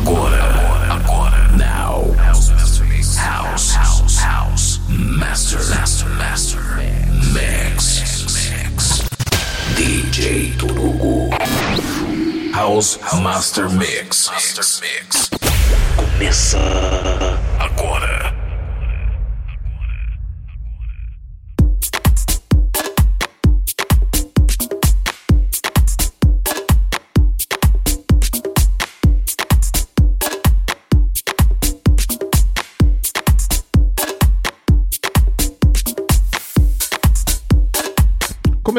Agora, agora, now. House, house, house, house. Master, master, master. Mix, mix. DJ Turugo. House Master Mix. Master Mix. Começa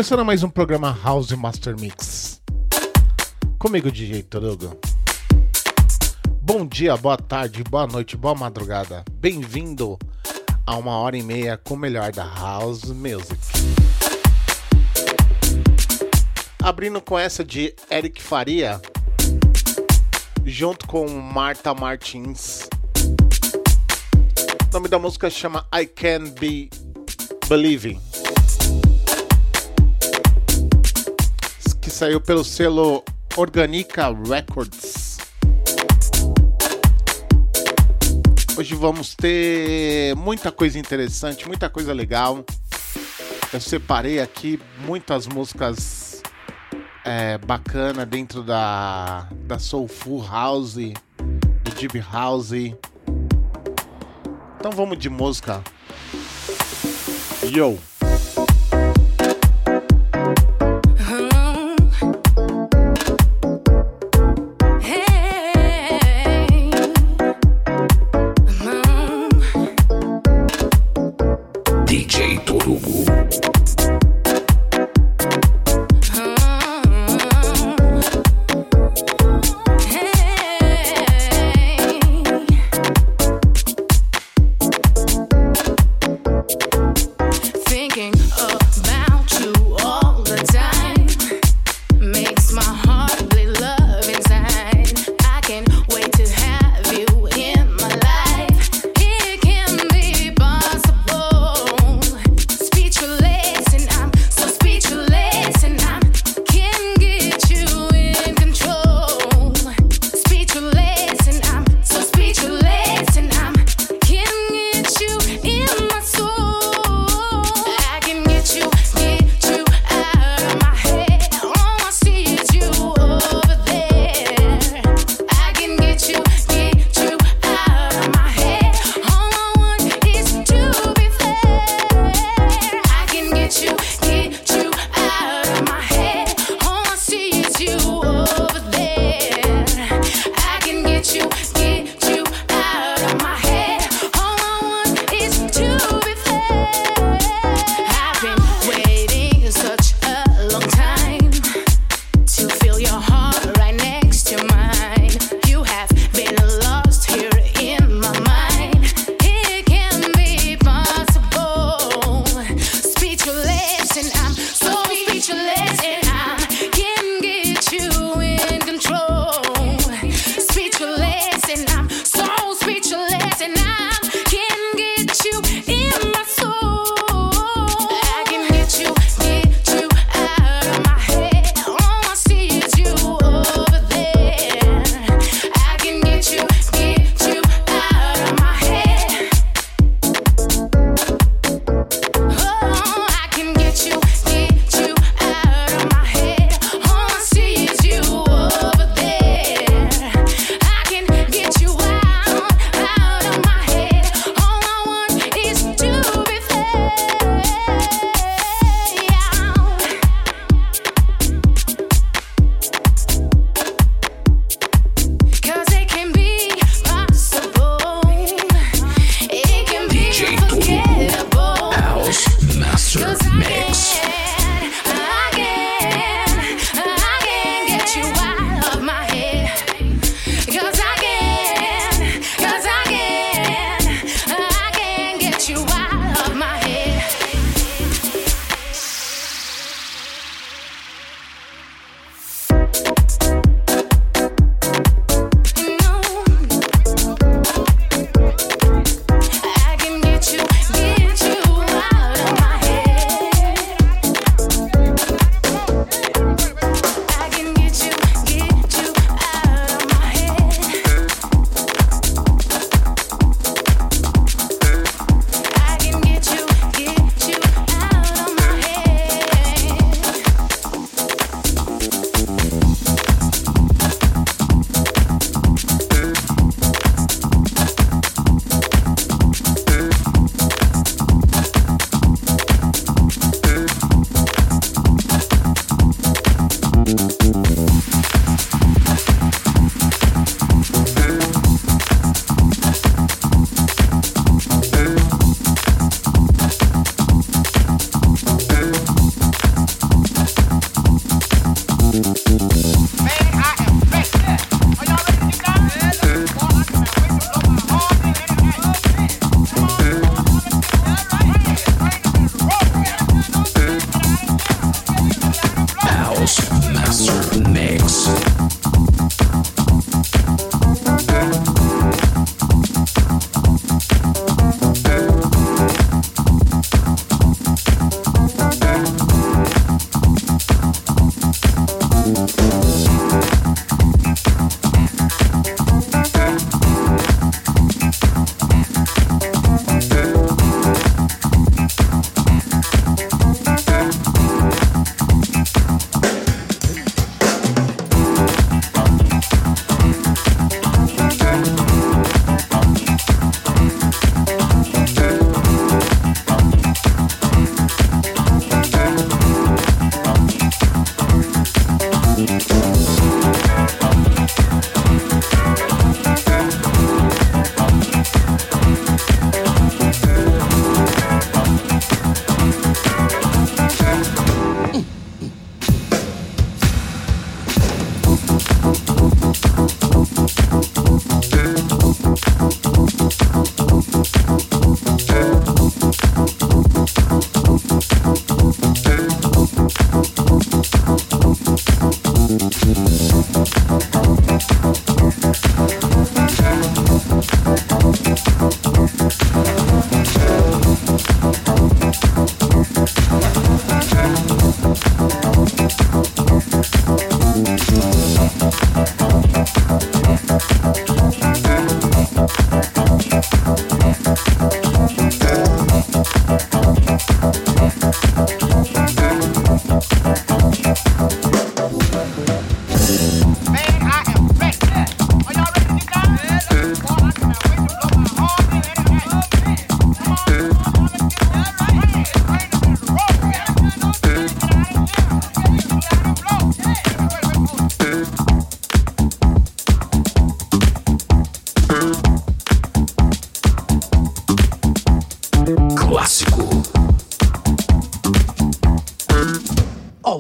Começando mais um programa House Master Mix. Comigo, DJ Torugo. Bom dia, boa tarde, boa noite, boa madrugada. Bem-vindo a uma hora e meia com o melhor da House Music. Abrindo com essa de Eric Faria, junto com Marta Martins. O nome da música chama I Can Be Believing. Saiu pelo selo Organica Records. Hoje vamos ter muita coisa interessante, muita coisa legal. Eu separei aqui muitas músicas é, bacanas dentro da, da Soulful House, do Deep House. Então vamos de música. Yo!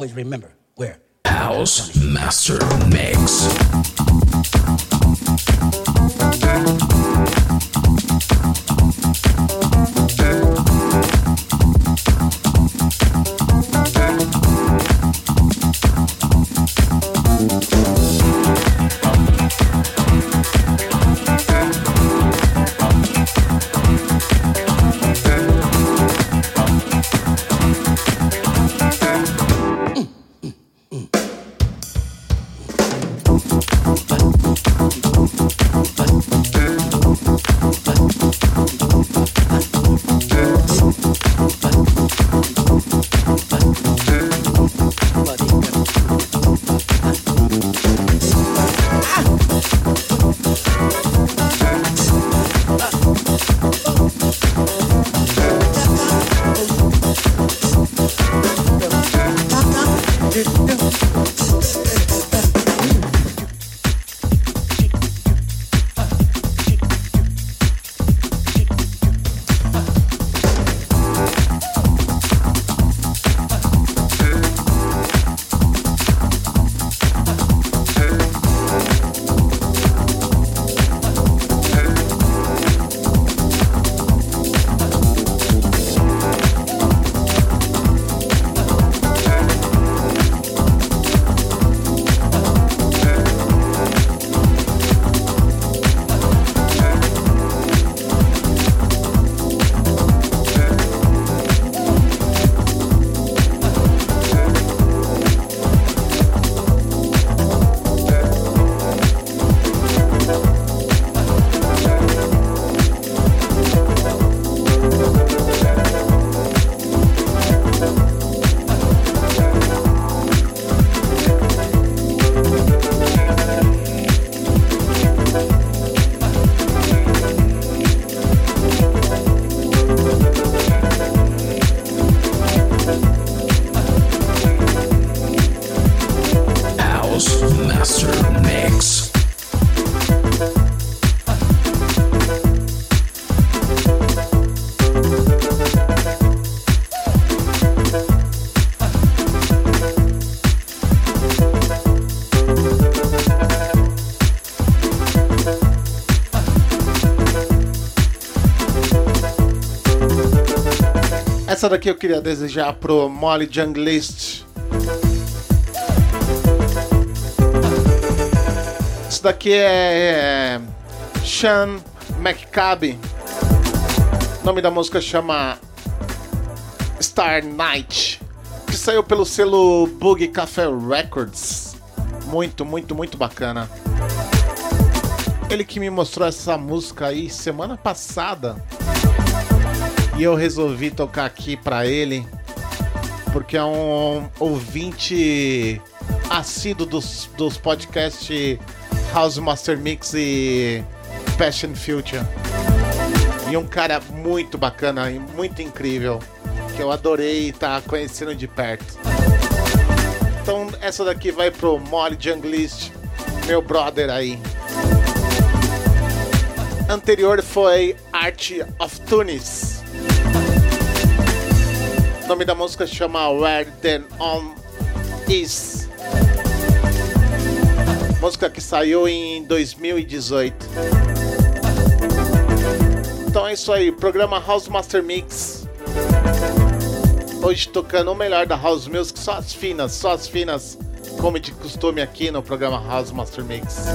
Always remember Essa daqui eu queria desejar pro Molly Junglist. Isso daqui é, é Sean McCabe. O nome da música chama Star Night, que saiu pelo selo Bug Café Records. Muito, muito, muito bacana. Ele que me mostrou essa música aí semana passada. E eu resolvi tocar aqui pra ele, porque é um ouvinte assíduo dos, dos podcasts House Master Mix e Passion Future. E um cara muito bacana e muito incrível, que eu adorei estar conhecendo de perto. Então essa daqui vai pro Molly Junglist, meu brother aí. Anterior foi Art of Tunis. Nome da música chama Where the On Is. Música que saiu em 2018. Então é isso aí, programa House Master Mix. Hoje tocando o melhor da House Music, só as finas, só as finas, como de costume aqui no programa House Master Mix.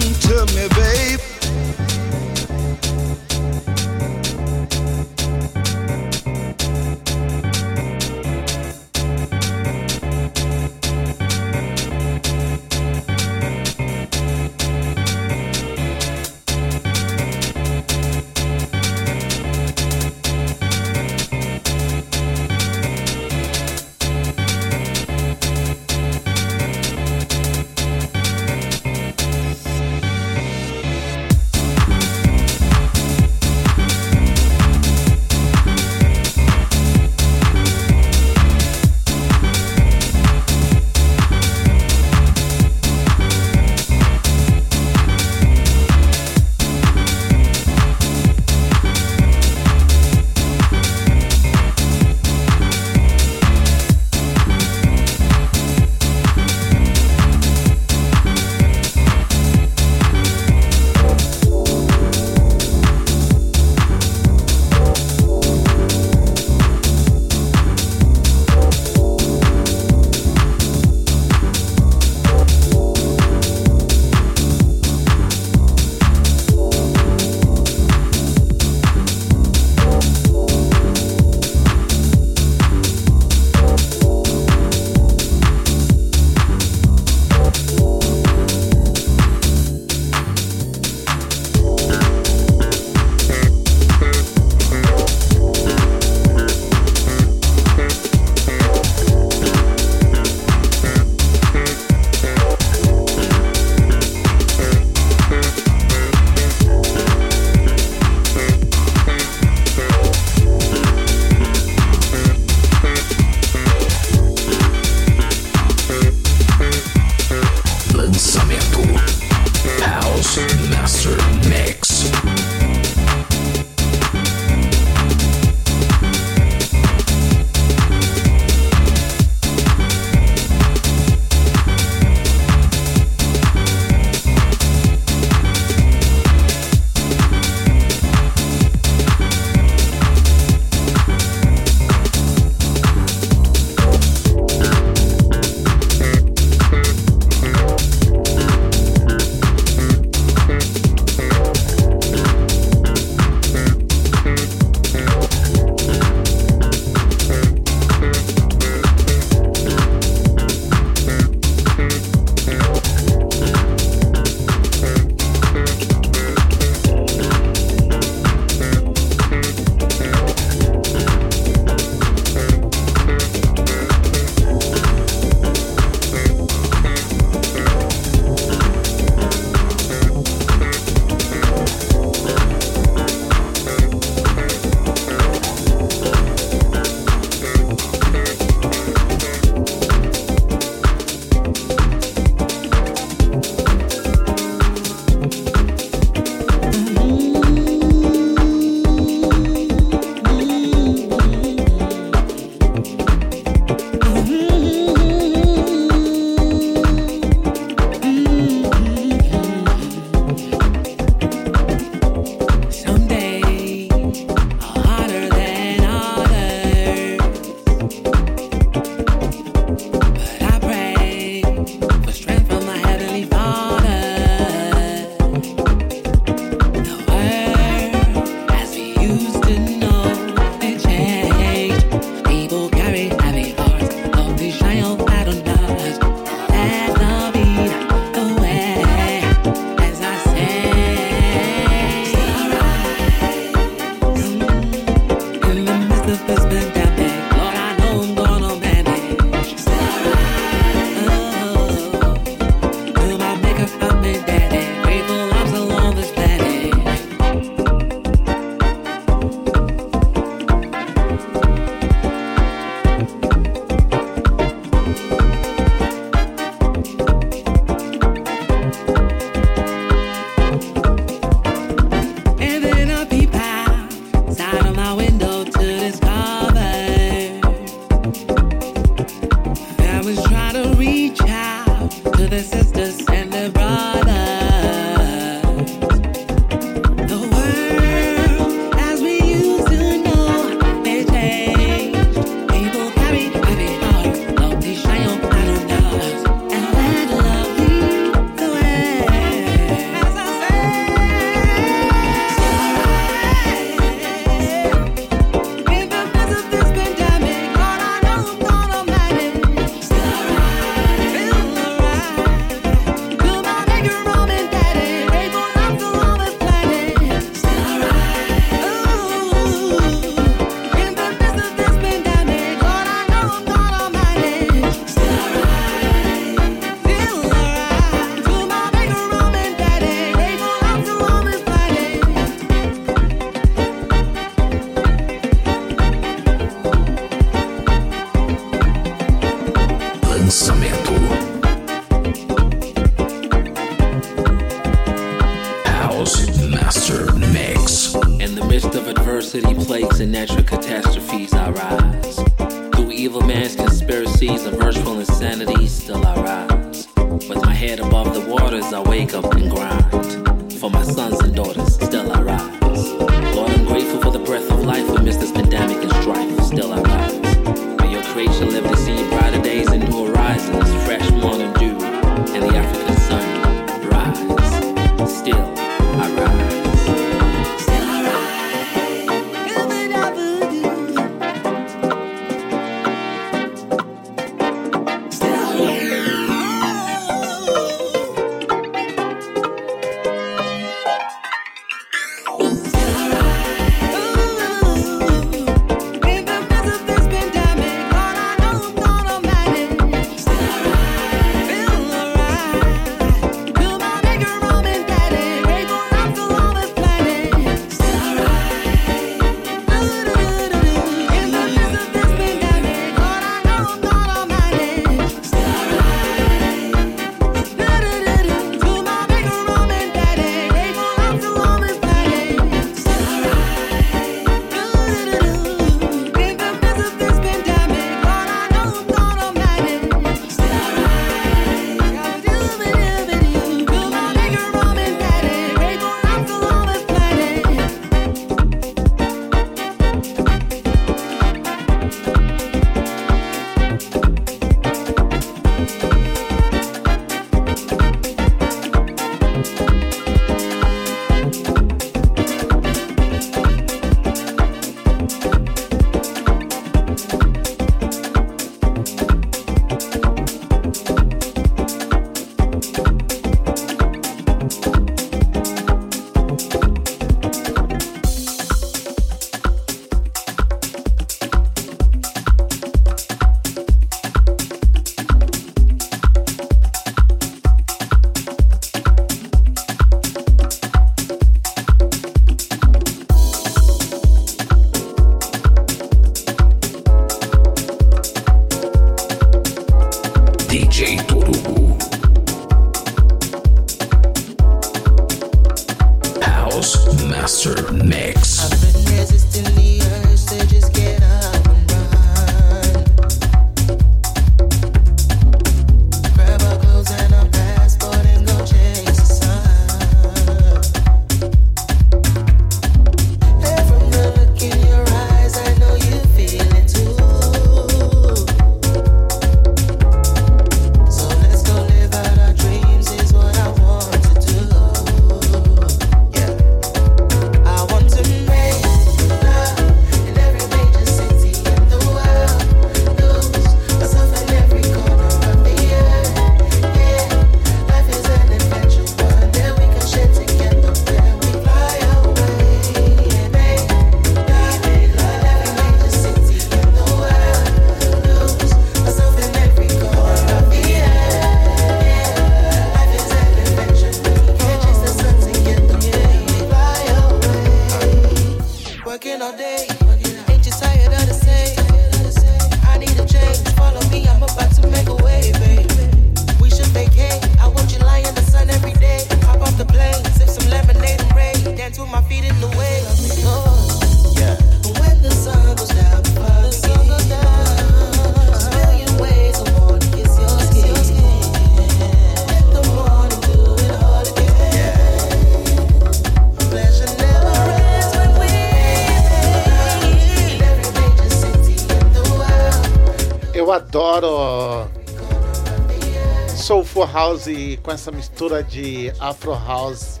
disco house com essa mistura de afro house.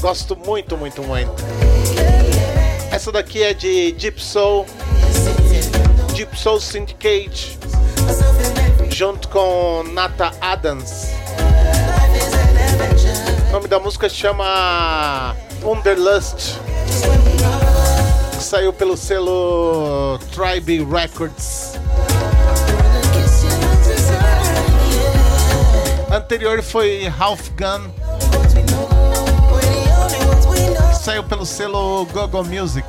Gosto muito, muito, muito. Essa daqui é de Deep Soul, Deep Soul Syndicate, junto com Nata Adams. O nome da música chama Underlust, que saiu pelo selo Tribe Records. anterior foi Half Gun. Saiu pelo selo Google Music.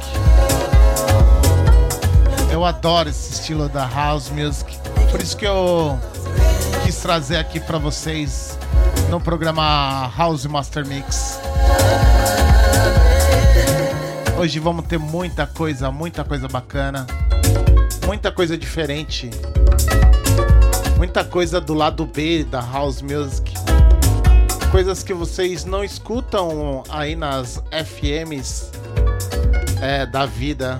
Eu adoro esse estilo da house music. Por isso que eu quis trazer aqui para vocês no programa House Master Mix. Hoje vamos ter muita coisa, muita coisa bacana, muita coisa diferente muita coisa do lado B da House Music, coisas que vocês não escutam aí nas FMs é, da vida.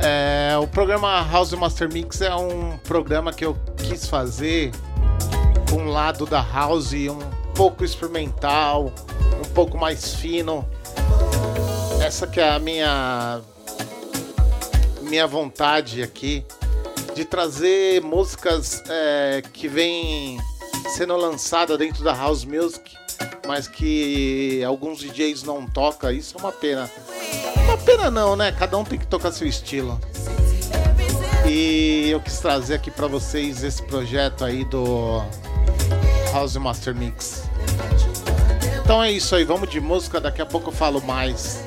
É, o programa House Master Mix é um programa que eu quis fazer com um lado da house um pouco experimental, um pouco mais fino. Essa que é a minha minha vontade aqui de trazer músicas é, que vêm sendo lançadas dentro da house music, mas que alguns DJs não tocam. Isso é uma pena. Uma pena não, né? Cada um tem que tocar seu estilo. E eu quis trazer aqui para vocês esse projeto aí do House Master Mix. Então é isso aí, vamos de música, daqui a pouco eu falo mais.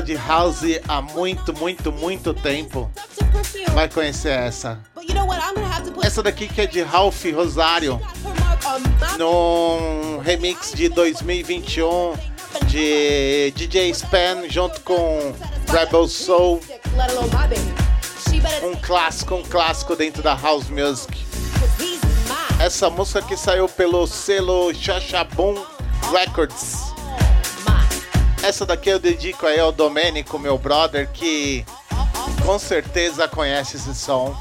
Gosta de house há muito, muito, muito tempo, vai conhecer essa. Essa daqui que é de Ralph Rosário, num remix de 2021 de DJ Span junto com Rebel Soul. Um clássico, um clássico dentro da house music. Essa música que saiu pelo selo Shashabum Records. Essa daqui eu dedico aí ao Domênico, meu brother, que com certeza conhece esse som.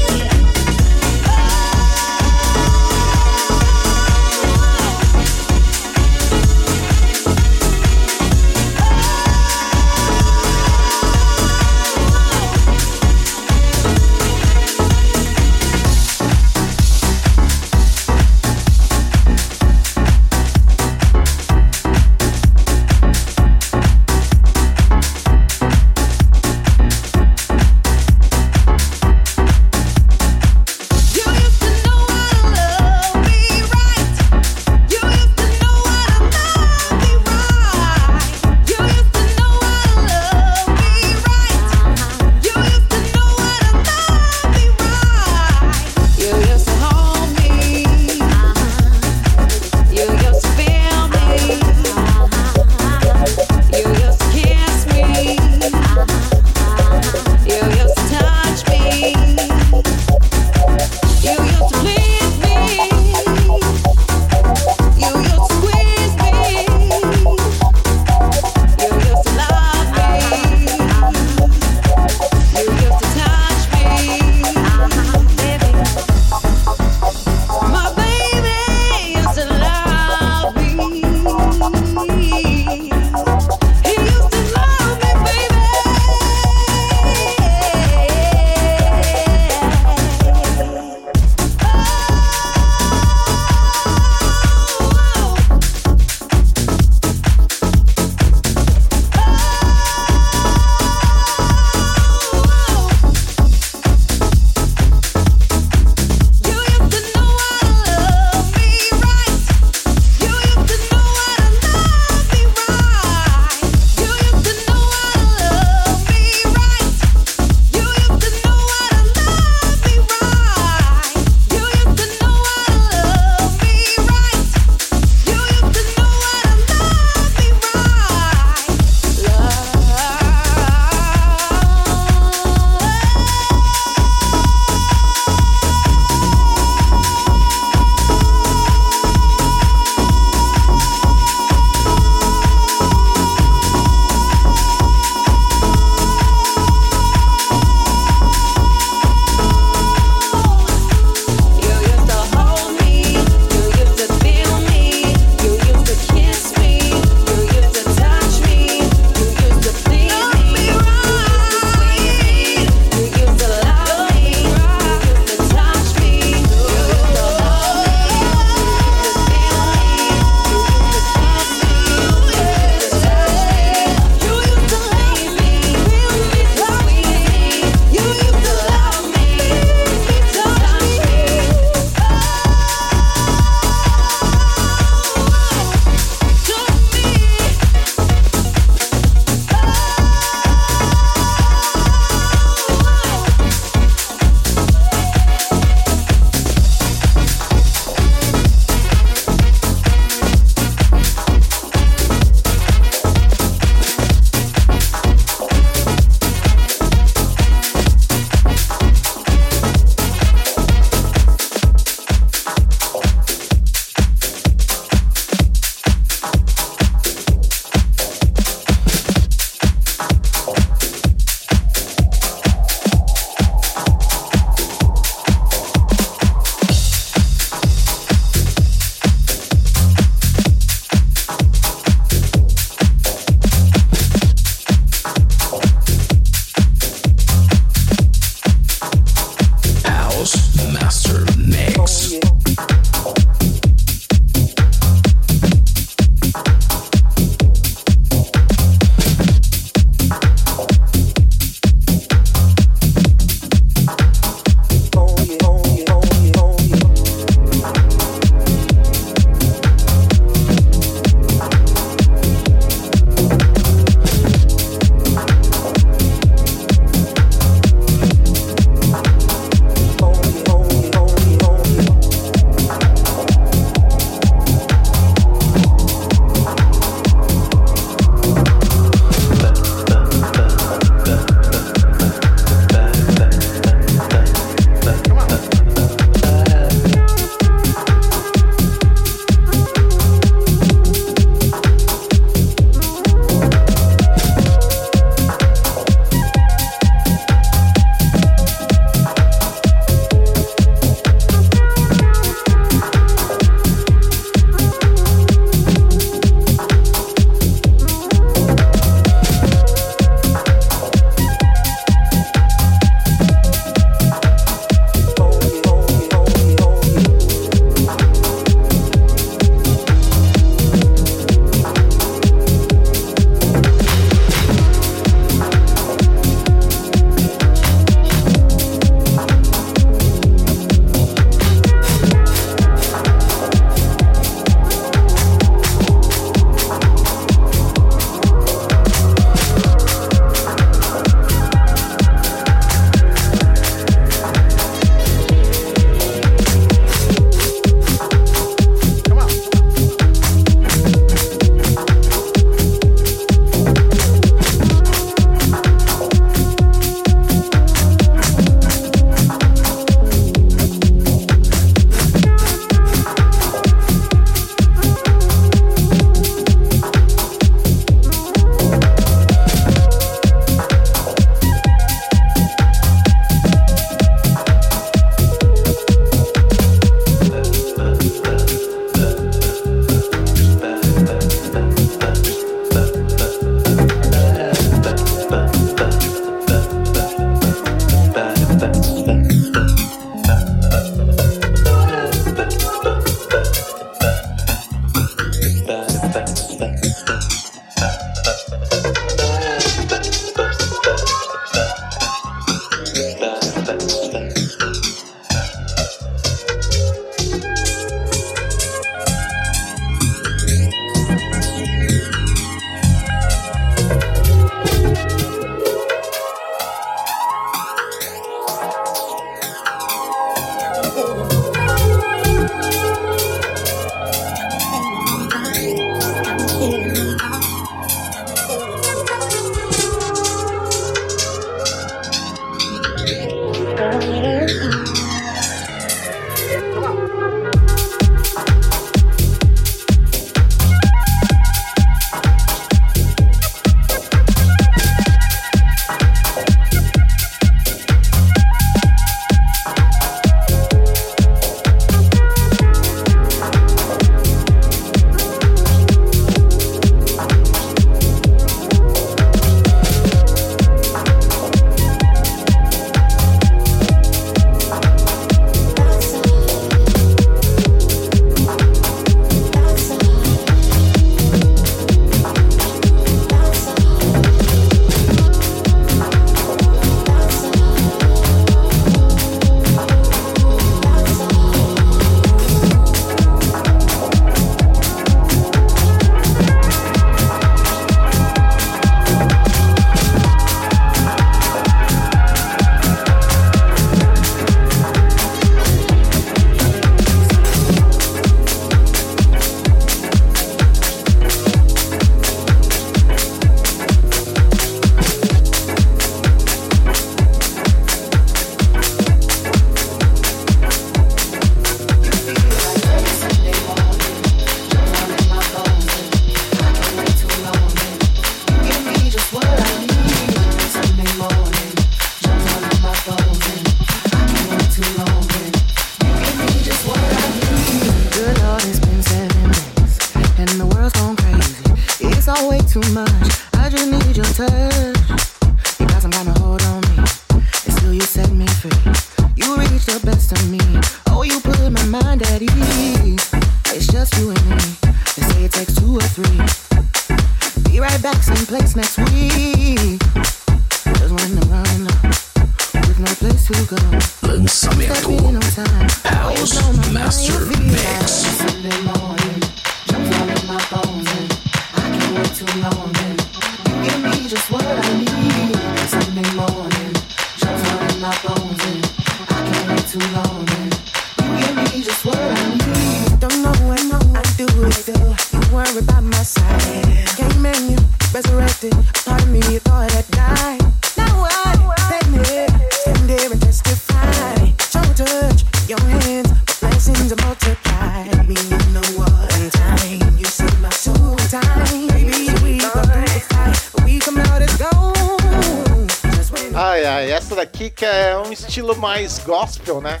Né?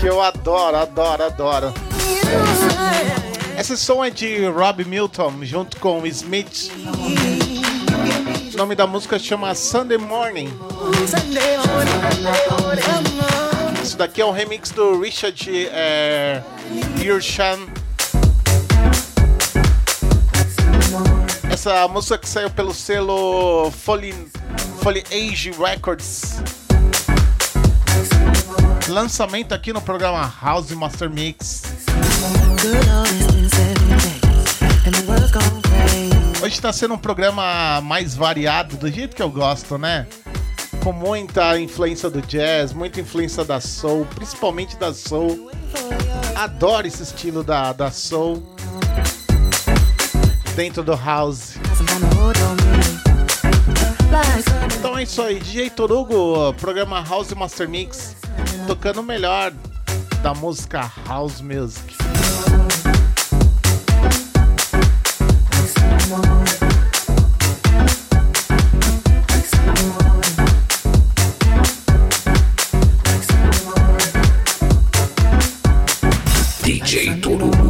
Que eu adoro, adoro, adoro. Esse som é de Rob Milton junto com Smith. O nome da música chama Sunday Morning. Isso daqui é um remix do Richard é, Essa música que saiu pelo selo Folly Age Records lançamento aqui no programa House Master Mix. Hoje está sendo um programa mais variado, do jeito que eu gosto, né? Com muita influência do jazz, muita influência da soul, principalmente da soul. Adoro esse estilo da, da soul dentro do house. Então é isso aí, DJ Torugo, programa House Master Mix tocando melhor da música House Music. DJ Turu.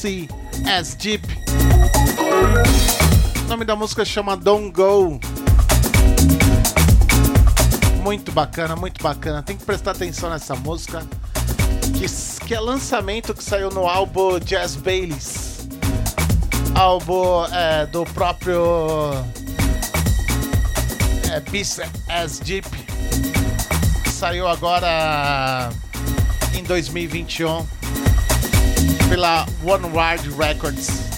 BC S Deep. O nome da música chama Don't Go. Muito bacana, muito bacana. Tem que prestar atenção nessa música. Que, que é lançamento que saiu no álbum Jazz Baileys. Álbum é, do próprio é, Beast as Deep. Saiu agora em 2021 pela One Wide Records.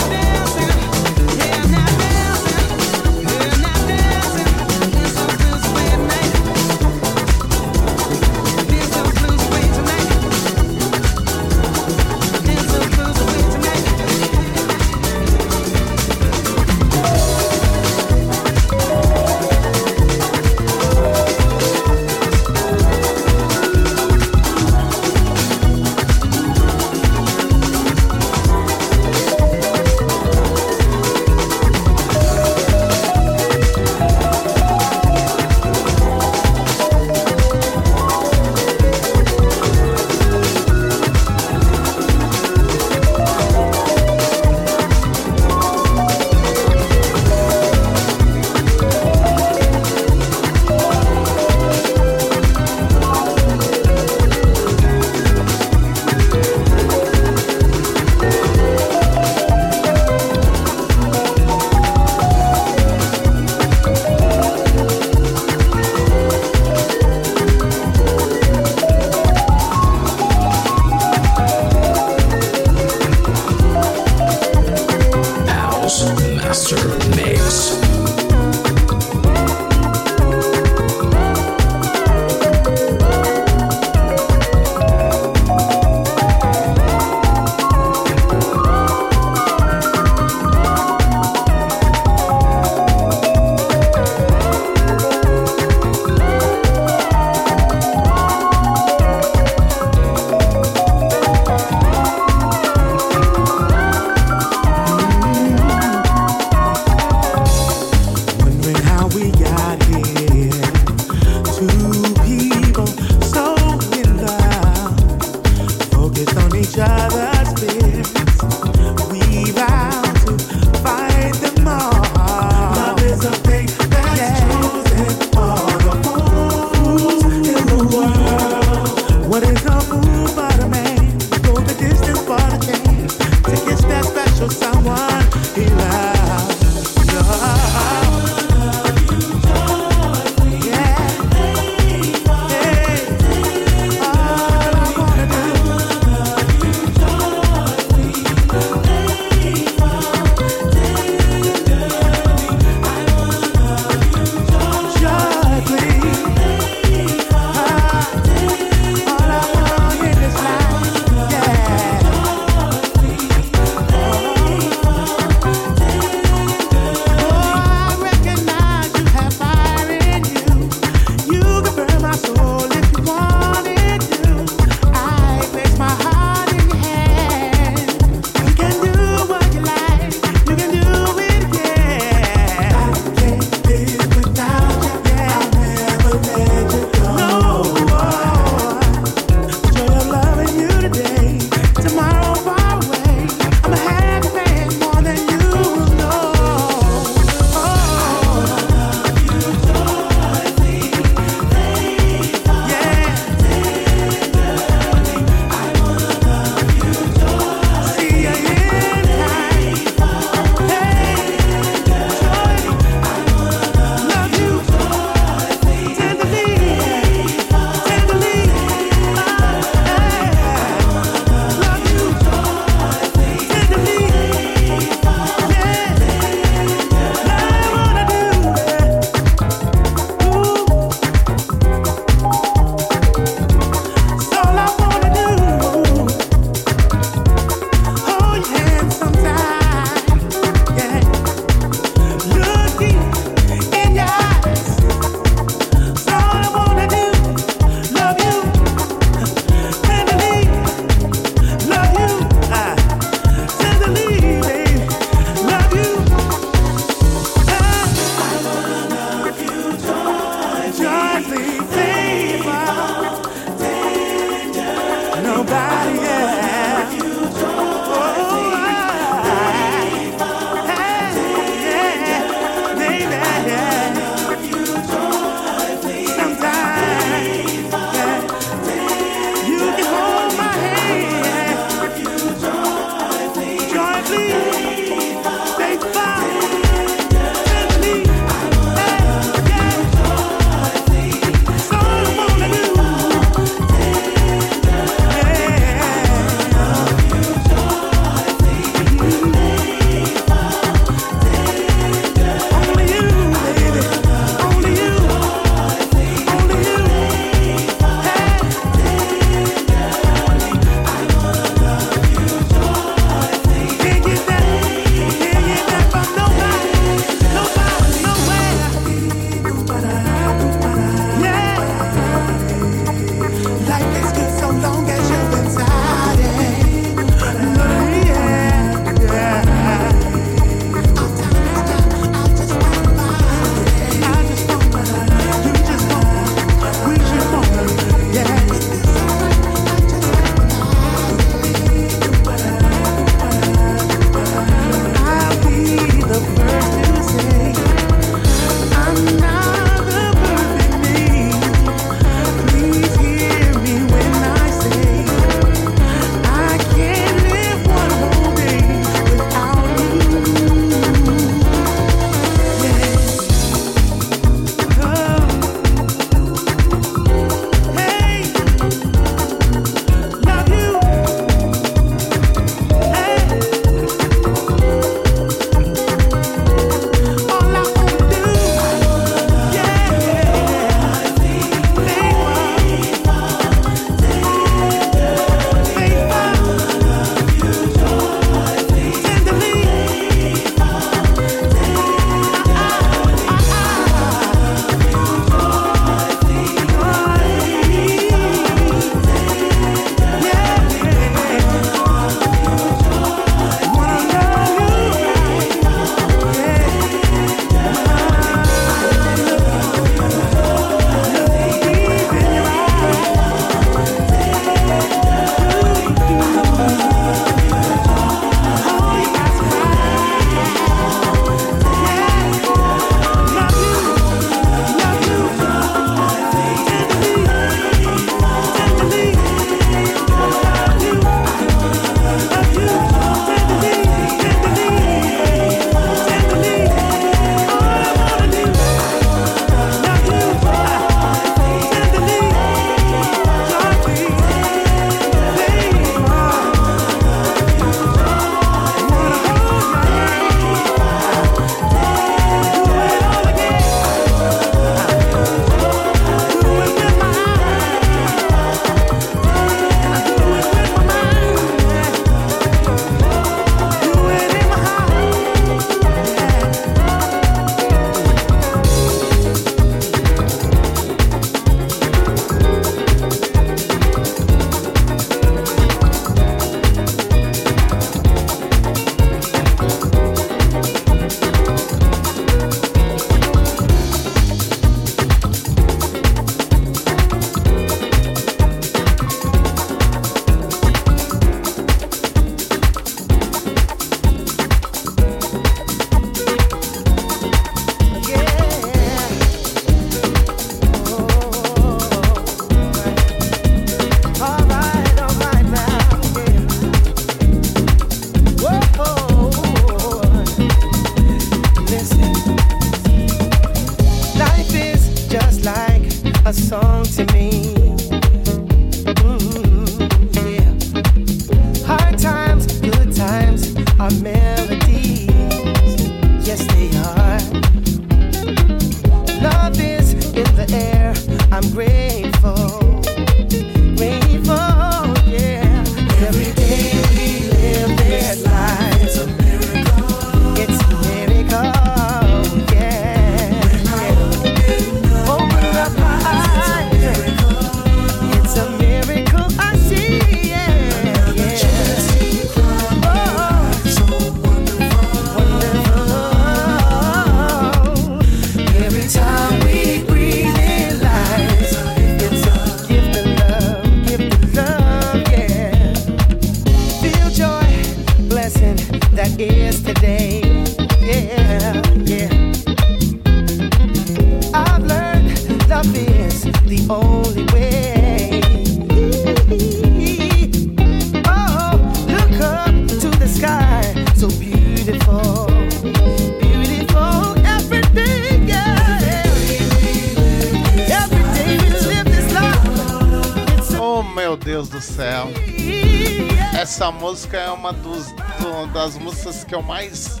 essa música é uma dos, do, das músicas que eu mais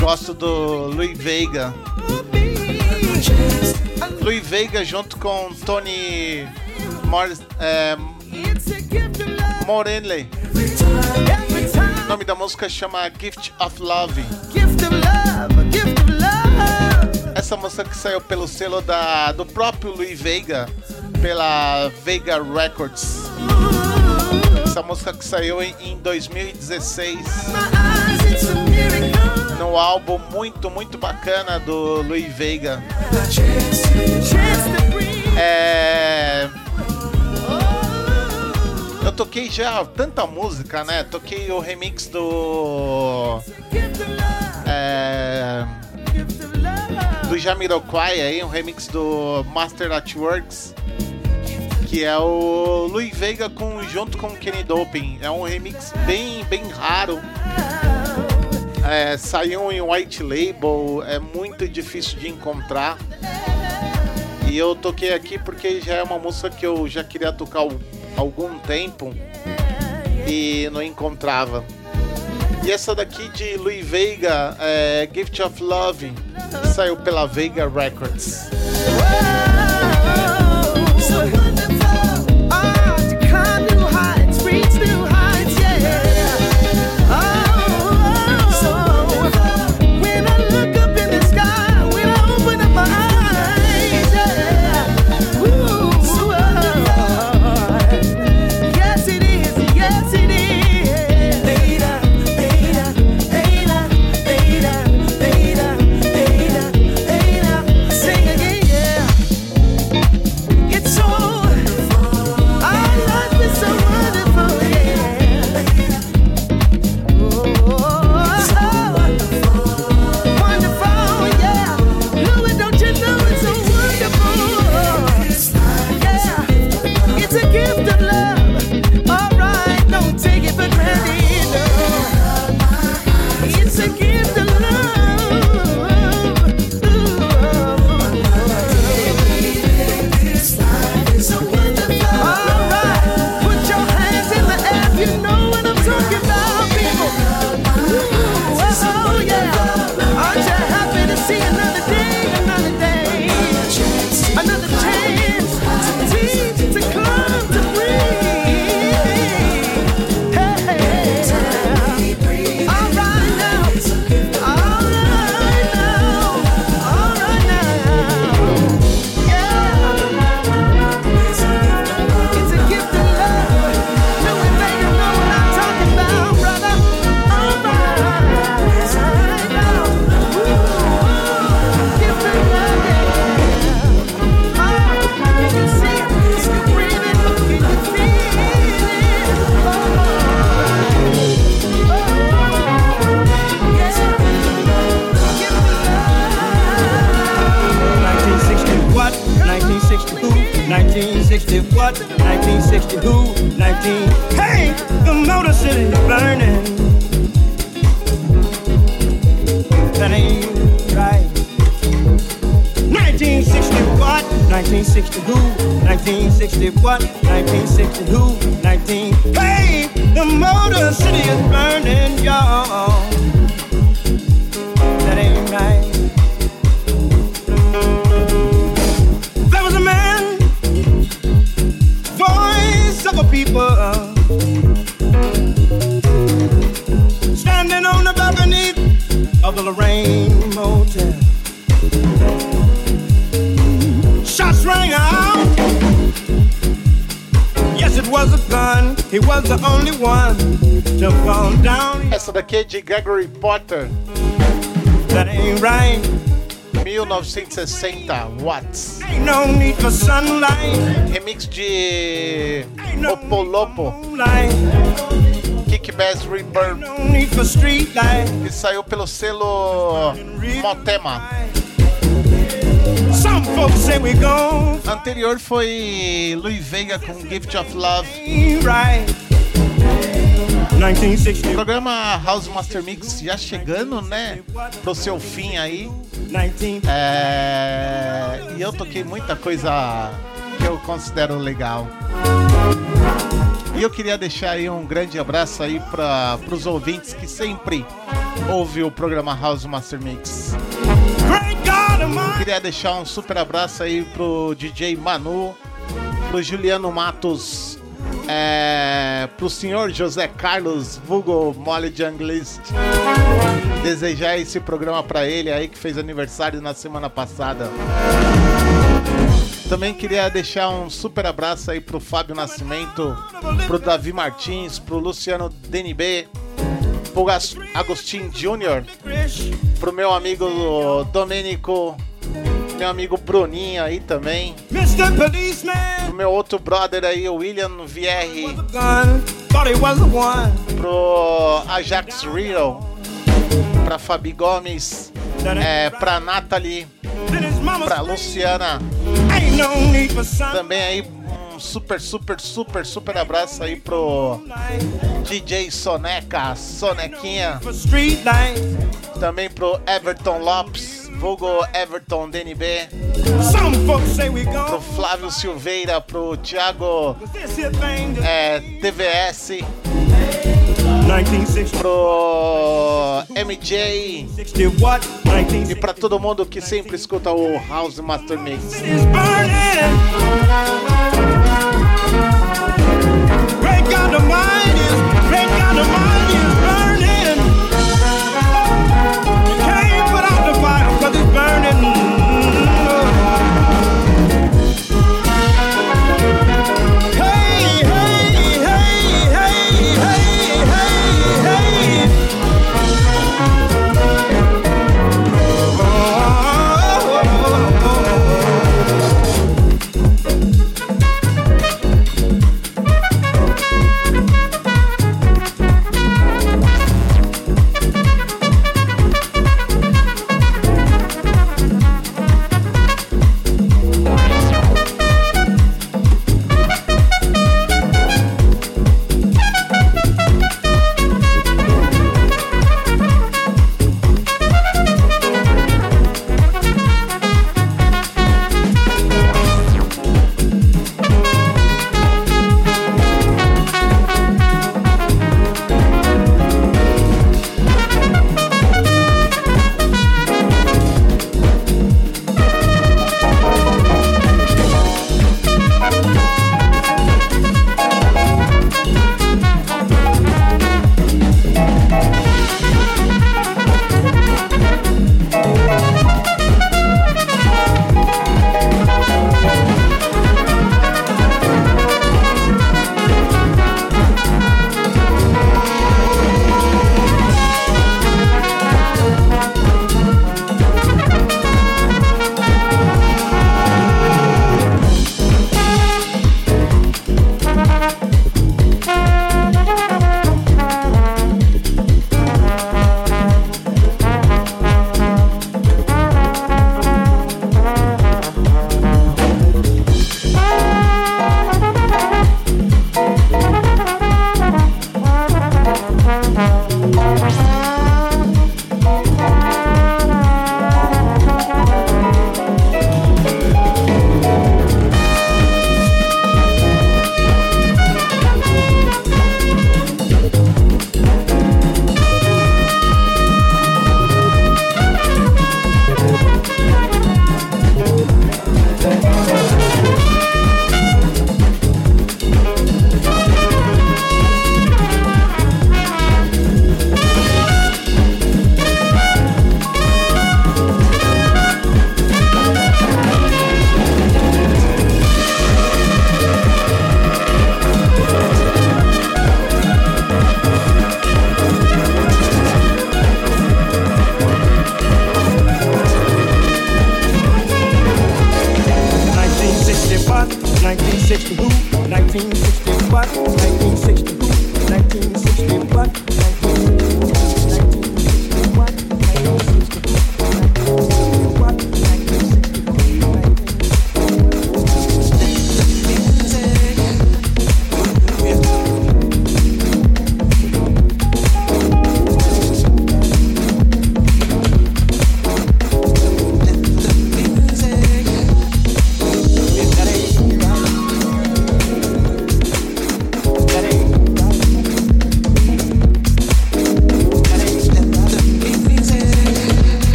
gosto do Louis Veiga. Louis Veiga junto com Tony Mor é, Morelli. O nome da música chama Gift of Love. Essa música que saiu pelo selo da, do próprio Louis Veiga, pela Veiga Records. Essa música que saiu em 2016 no álbum muito, muito bacana do Louis Veiga. É... Eu toquei já tanta música, né? Toquei o remix do. É... Do Jamiroquai aí, um remix do Master Networks que é o Luiz Veiga com, junto com o Kenny Doping. É um remix bem, bem raro. É, saiu em white label, é muito difícil de encontrar. E eu toquei aqui porque já é uma música que eu já queria tocar algum tempo e não encontrava. E essa daqui de Luiz Veiga, é Gift of Love, saiu pela Veiga Records. 1960 Watts. Remix de Opolopo. Kick Bass light. que saiu pelo selo Motema. Anterior foi Louis Vega com Gift of Love. 1960, Programa House Master Mix já chegando, né? Pro seu fim aí. 19. É... E eu toquei muita coisa que eu considero legal. E eu queria deixar aí um grande abraço aí para os ouvintes que sempre ouvem o programa House Master Mix. Queria deixar um super abraço aí pro DJ Manu, pro Juliano Matos, é, pro senhor José Carlos, vulgo Mole de Anglist. Desejar esse programa pra ele aí que fez aniversário na semana passada. Também queria deixar um super abraço aí pro Fábio Nascimento, pro Davi Martins, pro Luciano DNB, pro Agostinho Júnior, pro meu amigo Domênico, meu amigo Bruninho aí também, pro meu outro brother aí, o William one. pro Ajax Real, pra Fabi Gomes, é, pra Nathalie, pra Luciana, também aí um super, super, super, super abraço aí pro DJ Soneca, Sonequinha, também pro Everton Lopes, vulgo Everton DNB, pro Flávio Silveira, pro Thiago é, TVS, 1960. Pro MJ 60 what? e 1960 pra todo mundo que sempre escuta o House Master Mix. is burning. Great God Almighty,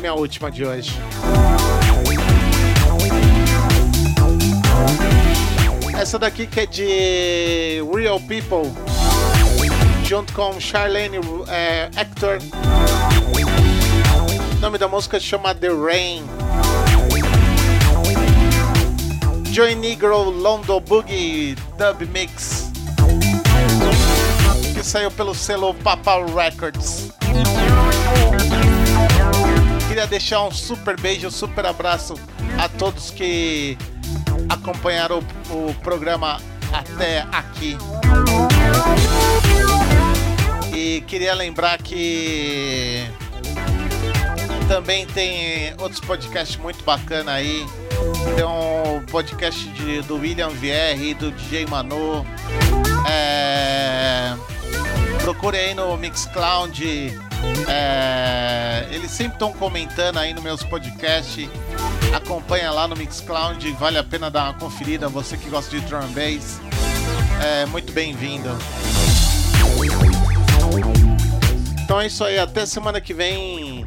ser minha última de hoje. Essa daqui que é de Real People, junto com Charlene é, Hector. O nome da música chama The Rain. Joy Negro Londo Boogie Dub Mix. Que saiu pelo selo Papal Records. Queria deixar um super beijo, um super abraço a todos que acompanharam o, o programa até aqui. E queria lembrar que também tem outros podcasts muito bacana aí. Tem um podcast de, do William Vierre, do DJ Manu. É, procure aí no Mixcloud. É, eles sempre estão comentando aí nos meus podcasts. Acompanha lá no Mixcloud, vale a pena dar uma conferida. Você que gosta de drum bass, é muito bem-vindo. Então é isso aí, até semana que vem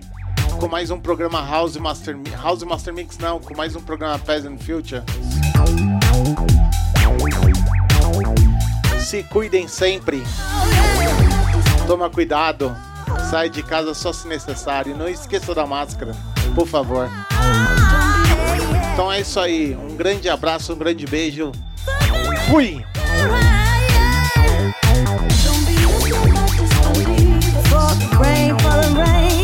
com mais um programa House Master House Master Mix não, com mais um programa Peasant Future. Se cuidem sempre. Toma cuidado. Sai de casa só se necessário. Não esqueça da máscara, por favor. Então é isso aí. Um grande abraço, um grande beijo. Fui! Rain, rain.